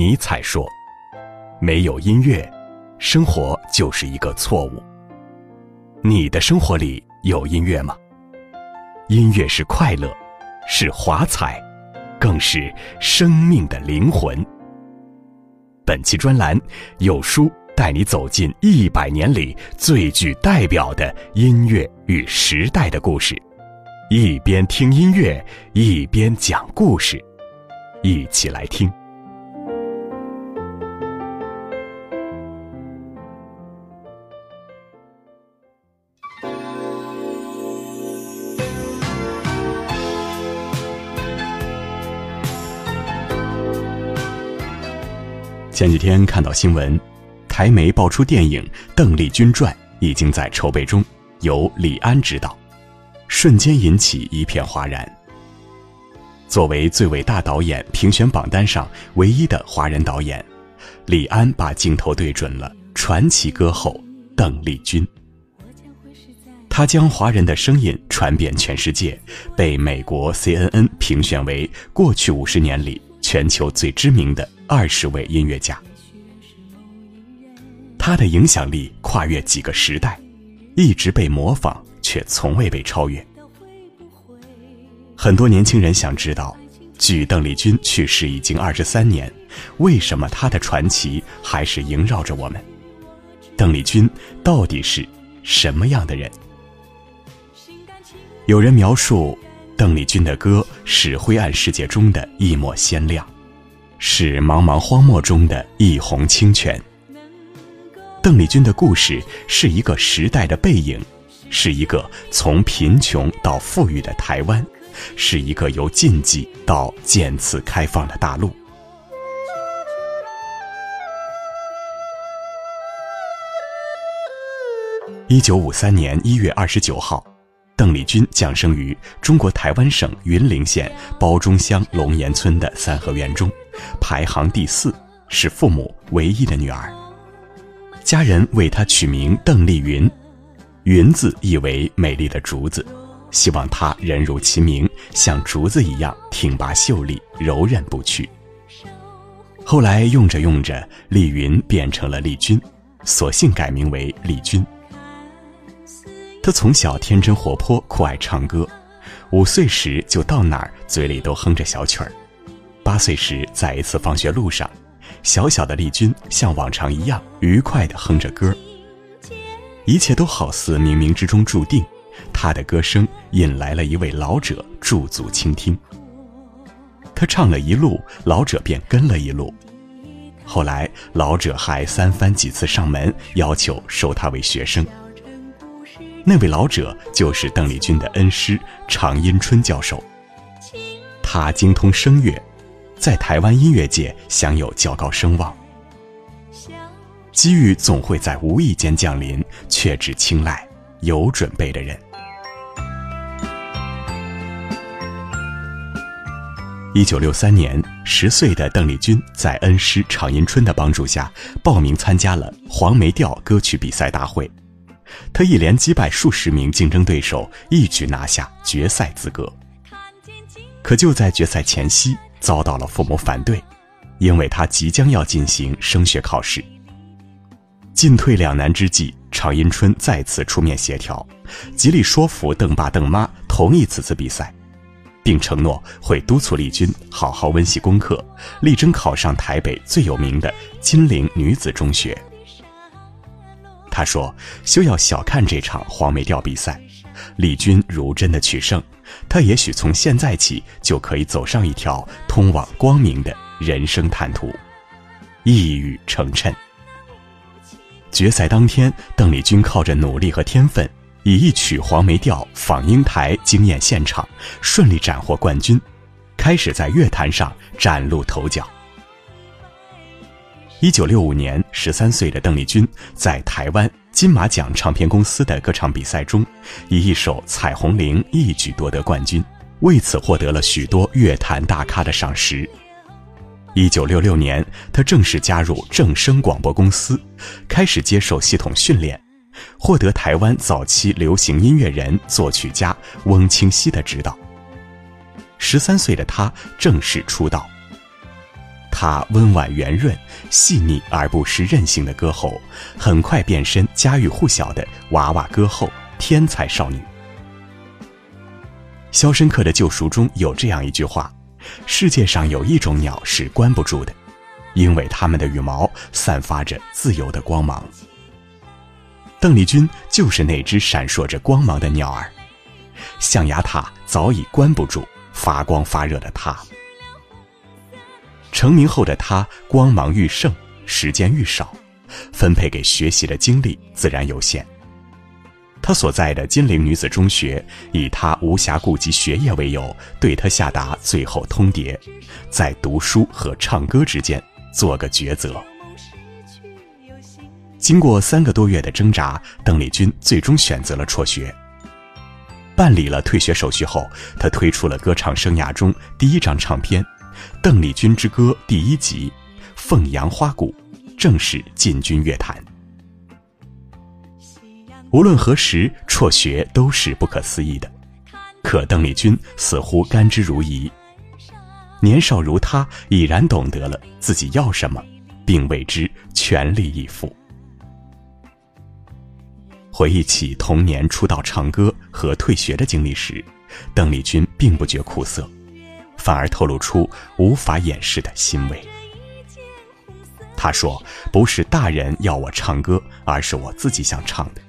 尼采说：“没有音乐，生活就是一个错误。”你的生活里有音乐吗？音乐是快乐，是华彩，更是生命的灵魂。本期专栏有书带你走进一百年里最具代表的音乐与时代的故事，一边听音乐一边讲故事，一起来听。前几天看到新闻，台媒爆出电影《邓丽君传》已经在筹备中，由李安执导，瞬间引起一片哗然。作为最伟大导演评选榜单上唯一的华人导演，李安把镜头对准了传奇歌后邓丽君。他将华人的声音传遍全世界，被美国 CNN 评选为过去五十年里全球最知名的。二十位音乐家，他的影响力跨越几个时代，一直被模仿，却从未被超越。很多年轻人想知道，距邓丽君去世已经二十三年，为什么她的传奇还是萦绕着我们？邓丽君到底是什么样的人？有人描述，邓丽君的歌是灰暗世界中的一抹鲜亮。是茫茫荒漠中的一泓清泉。邓丽君的故事是一个时代的背影，是一个从贫穷到富裕的台湾，是一个由禁忌到渐次开放的大陆。一九五三年一月二十九号。邓丽君降生于中国台湾省云林县包中乡龙岩村的三合院中，排行第四，是父母唯一的女儿。家人为她取名邓丽云，云字意为美丽的竹子，希望她人如其名，像竹子一样挺拔秀丽、柔韧不屈。后来用着用着，丽云变成了丽君，索性改名为丽君。她从小天真活泼，酷爱唱歌，五岁时就到哪儿嘴里都哼着小曲儿。八岁时，在一次放学路上，小小的丽君像往常一样愉快地哼着歌，一切都好似冥冥之中注定。她的歌声引来了一位老者驻足倾听。他唱了一路，老者便跟了一路。后来，老者还三番几次上门要求收他为学生。那位老者就是邓丽君的恩师常荫春教授，他精通声乐，在台湾音乐界享有较高声望。机遇总会在无意间降临，却只青睐有准备的人。一九六三年，十岁的邓丽君在恩师常荫春的帮助下，报名参加了黄梅调歌曲比赛大会。他一连击败数十名竞争对手，一举拿下决赛资格。可就在决赛前夕，遭到了父母反对，因为他即将要进行升学考试。进退两难之际，常荫春再次出面协调，极力说服邓爸邓妈同意此次比赛，并承诺会督促丽君好好温习功课，力争考上台北最有名的金陵女子中学。他说：“休要小看这场黄梅调比赛，丽君如真的取胜，她也许从现在起就可以走上一条通往光明的人生坦途。”一语成谶。决赛当天，邓丽君靠着努力和天分，以一曲黄梅调访英台惊艳现场，顺利斩获冠军，开始在乐坛上崭露头角。一九六五年，十三岁的邓丽君在台湾金马奖唱片公司的歌唱比赛中，以一首《彩虹铃》一举夺得冠军，为此获得了许多乐坛大咖的赏识。一九六六年，他正式加入正声广播公司，开始接受系统训练，获得台湾早期流行音乐人、作曲家翁清溪的指导。十三岁的他正式出道。她温婉圆润、细腻而不失韧性的歌喉，很快变身家喻户晓的娃娃歌后、天才少女。《肖申克的救赎》中有这样一句话：“世界上有一种鸟是关不住的，因为它们的羽毛散发着自由的光芒。”邓丽君就是那只闪烁着光芒的鸟儿，象牙塔早已关不住发光发热的她。成名后的她光芒愈盛，时间愈少，分配给学习的精力自然有限。她所在的金陵女子中学以她无暇顾及学业为由，对她下达最后通牒，在读书和唱歌之间做个抉择。经过三个多月的挣扎，邓丽君最终选择了辍学。办理了退学手续后，她推出了歌唱生涯中第一张唱片《邓丽君之歌》第一集《凤阳花鼓》，正式进军乐坛。无论何时辍学都是不可思议的，可邓丽君似乎甘之如饴。年少如她，已然懂得了自己要什么，并为之全力以赴。回忆起童年出道唱歌和退学的经历时，邓丽君并不觉苦涩，反而透露出无法掩饰的欣慰。他说：“不是大人要我唱歌，而是我自己想唱的。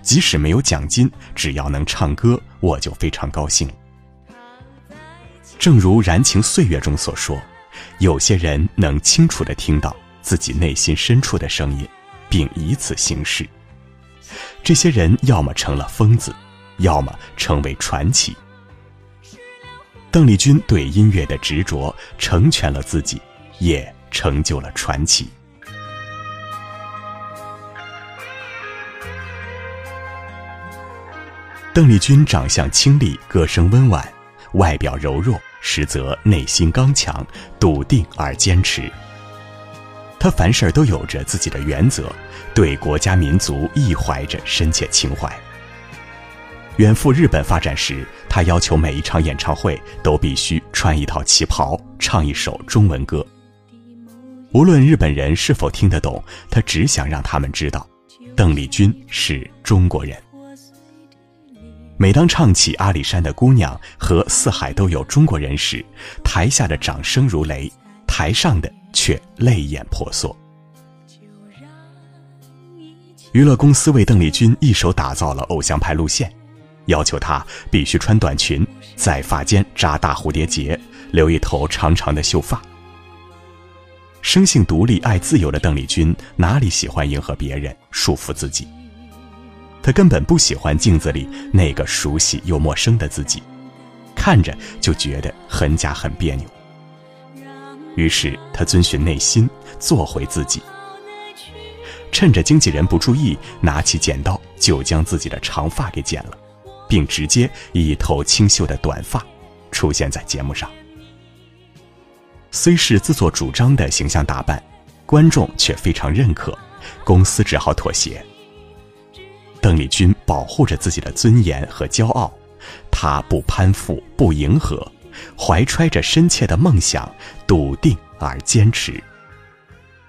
即使没有奖金，只要能唱歌，我就非常高兴。”正如《燃情岁月》中所说：“有些人能清楚地听到自己内心深处的声音，并以此行事。”这些人要么成了疯子，要么成为传奇。邓丽君对音乐的执着，成全了自己，也成就了传奇。邓丽君长相清丽，歌声温婉，外表柔弱，实则内心刚强、笃定而坚持。她凡事都有着自己的原则。对国家民族亦怀着深切情怀。远赴日本发展时，他要求每一场演唱会都必须穿一套旗袍，唱一首中文歌。无论日本人是否听得懂，他只想让他们知道，邓丽君是中国人。每当唱起《阿里山的姑娘》和《四海都有中国人》时，台下的掌声如雷，台上的却泪眼婆娑。娱乐公司为邓丽君一手打造了偶像派路线，要求她必须穿短裙，在发间扎大蝴蝶结，留一头长长的秀发。生性独立、爱自由的邓丽君哪里喜欢迎合别人、束缚自己？她根本不喜欢镜子里那个熟悉又陌生的自己，看着就觉得很假、很别扭。于是她遵循内心，做回自己。趁着经纪人不注意，拿起剪刀就将自己的长发给剪了，并直接以一头清秀的短发出现在节目上。虽是自作主张的形象打扮，观众却非常认可，公司只好妥协。邓丽君保护着自己的尊严和骄傲，她不攀附，不迎合，怀揣着深切的梦想，笃定而坚持。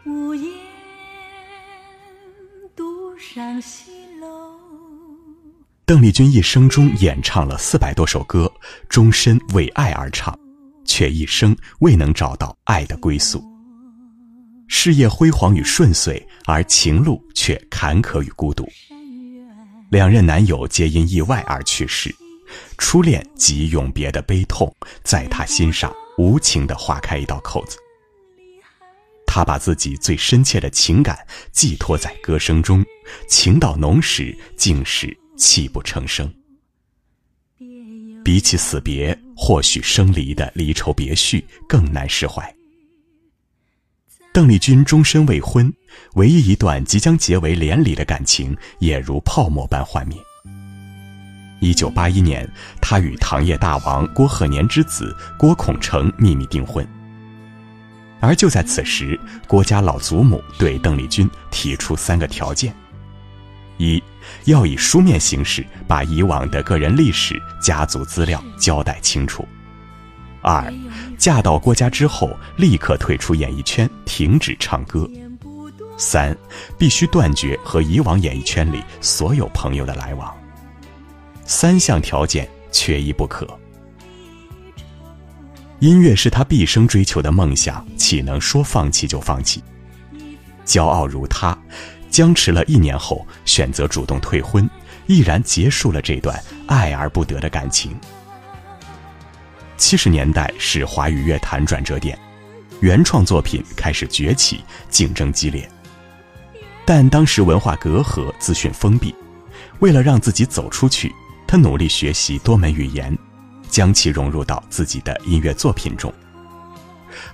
无言独伤心邓丽君一生中演唱了四百多首歌，终身为爱而唱，却一生未能找到爱的归宿。事业辉煌与顺遂，而情路却坎坷与孤独。两任男友皆因意外而去世，初恋及永别的悲痛，在她心上无情地划开一道口子。她把自己最深切的情感寄托在歌声中，情到浓时，竟是泣不成声。比起死别，或许生离的离愁别绪更难释怀。邓丽君终身未婚，唯一一段即将结为连理的感情，也如泡沫般幻灭。一九八一年，她与糖业大王郭鹤年之子郭孔成秘密订婚。而就在此时，郭家老祖母对邓丽君提出三个条件：一，要以书面形式把以往的个人历史、家族资料交代清楚；二，嫁到郭家之后立刻退出演艺圈，停止唱歌。三，必须断绝和以往演艺圈里所有朋友的来往。三项条件缺一不可。音乐是他毕生追求的梦想，岂能说放弃就放弃？骄傲如他，僵持了一年后，选择主动退婚，毅然结束了这段爱而不得的感情。七十年代是华语乐坛转折点，原创作品开始崛起，竞争激烈。但当时文化隔阂，资讯封闭，为了让自己走出去，他努力学习多门语言。将其融入到自己的音乐作品中。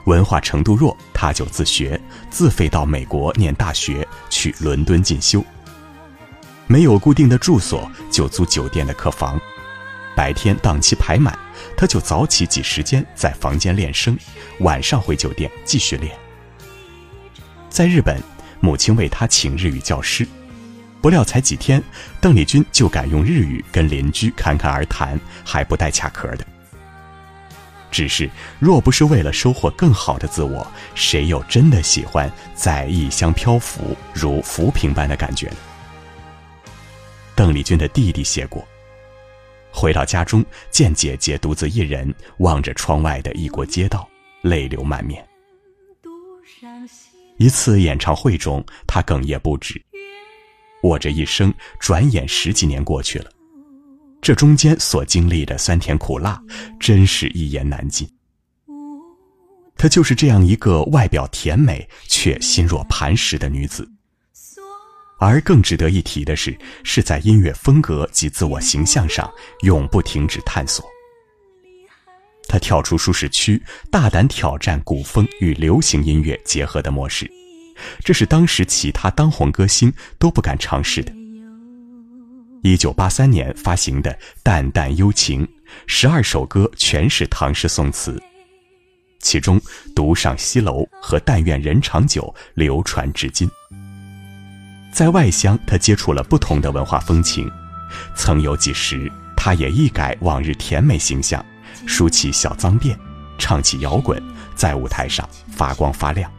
文化程度弱，他就自学，自费到美国念大学，去伦敦进修。没有固定的住所，就租酒店的客房。白天档期排满，他就早起挤时间在房间练声，晚上回酒店继续练。在日本，母亲为他请日语教师。不料才几天，邓丽君就敢用日语跟邻居侃侃而谈，还不带卡壳的。只是，若不是为了收获更好的自我，谁又真的喜欢在异乡漂浮，如浮萍般的感觉呢？邓丽君的弟弟写过：回到家中，见姐姐独自一人望着窗外的异国街道，泪流满面。一次演唱会中，他哽咽不止。我这一生，转眼十几年过去了，这中间所经历的酸甜苦辣，真是一言难尽。她就是这样一个外表甜美却心若磐石的女子。而更值得一提的是，是在音乐风格及自我形象上永不停止探索。她跳出舒适区，大胆挑战古风与流行音乐结合的模式。这是当时其他当红歌星都不敢尝试的。一九八三年发行的《淡淡幽情》，十二首歌全是唐诗宋词，其中《独上西楼》和《但愿人长久》流传至今。在外乡，他接触了不同的文化风情，曾有几时，他也一改往日甜美形象，梳起小脏辫，唱起摇滚，在舞台上发光发亮。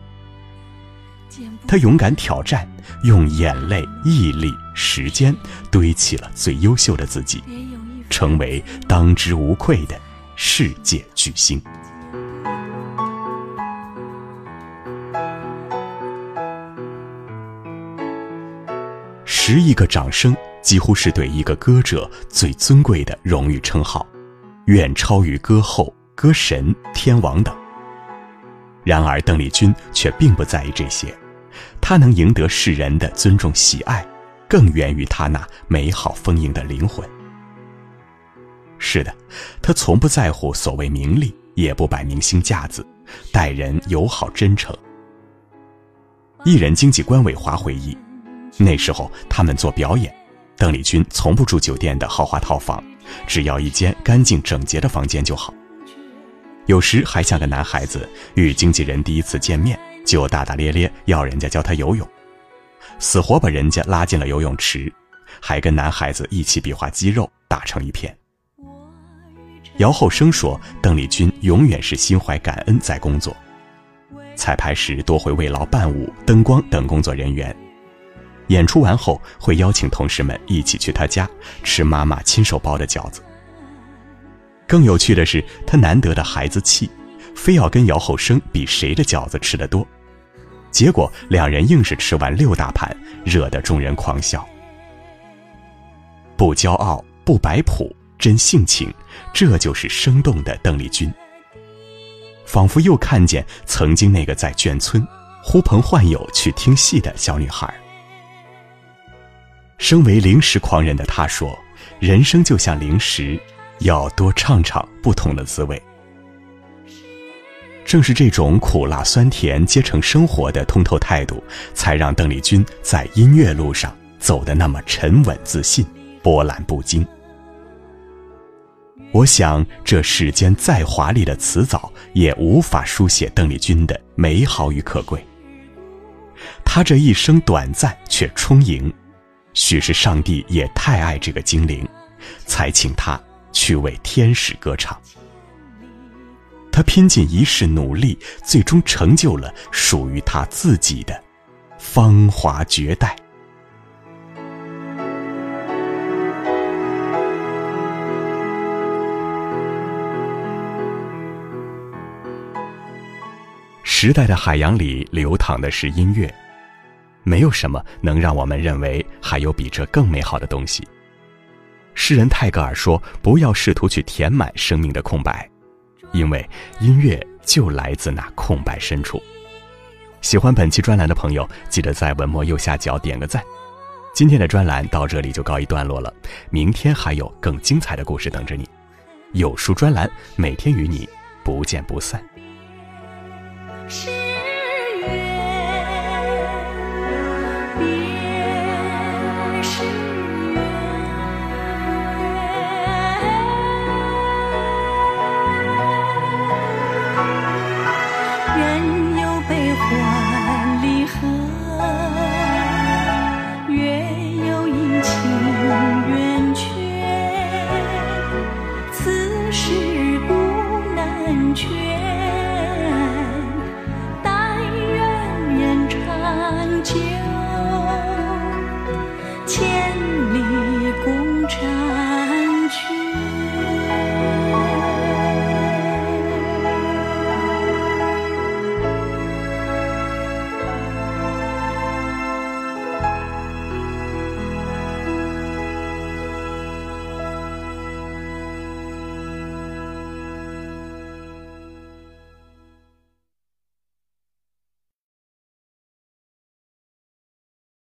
他勇敢挑战，用眼泪、毅力、时间堆起了最优秀的自己，成为当之无愧的世界巨星。十亿个掌声，几乎是对一个歌者最尊贵的荣誉称号，远超于歌后、歌神、天王等。然而，邓丽君却并不在意这些。他能赢得世人的尊重喜爱，更源于他那美好丰盈的灵魂。是的，他从不在乎所谓名利，也不摆明星架子，待人友好真诚。艺人经纪官伟华回忆，那时候他们做表演，邓丽君从不住酒店的豪华套房，只要一间干净整洁的房间就好。有时还像个男孩子，与经纪人第一次见面。就大大咧咧要人家教他游泳，死活把人家拉进了游泳池，还跟男孩子一起比划肌肉，打成一片。姚后生说，邓丽君永远是心怀感恩在工作，彩排时多会慰劳伴舞、灯光等工作人员，演出完后会邀请同事们一起去他家吃妈妈亲手包的饺子。更有趣的是，他难得的孩子气。非要跟姚后生比谁的饺子吃得多，结果两人硬是吃完六大盘，惹得众人狂笑。不骄傲，不摆谱，真性情，这就是生动的邓丽君。仿佛又看见曾经那个在眷村呼朋唤友去听戏的小女孩。身为零食狂人的她说：“人生就像零食，要多尝尝不同的滋味。”正是这种苦辣酸甜皆成生活的通透态度，才让邓丽君在音乐路上走得那么沉稳自信、波澜不惊。我想，这世间再华丽的词藻，也无法书写邓丽君的美好与可贵。她这一生短暂却充盈，许是上帝也太爱这个精灵，才请她去为天使歌唱。他拼尽一世努力，最终成就了属于他自己的芳华绝代。时代的海洋里流淌的是音乐，没有什么能让我们认为还有比这更美好的东西。诗人泰戈尔说：“不要试图去填满生命的空白，因为音乐就来自那空白深处。”喜欢本期专栏的朋友，记得在文末右下角点个赞。今天的专栏到这里就告一段落了，明天还有更精彩的故事等着你。有书专栏每天与你不见不散。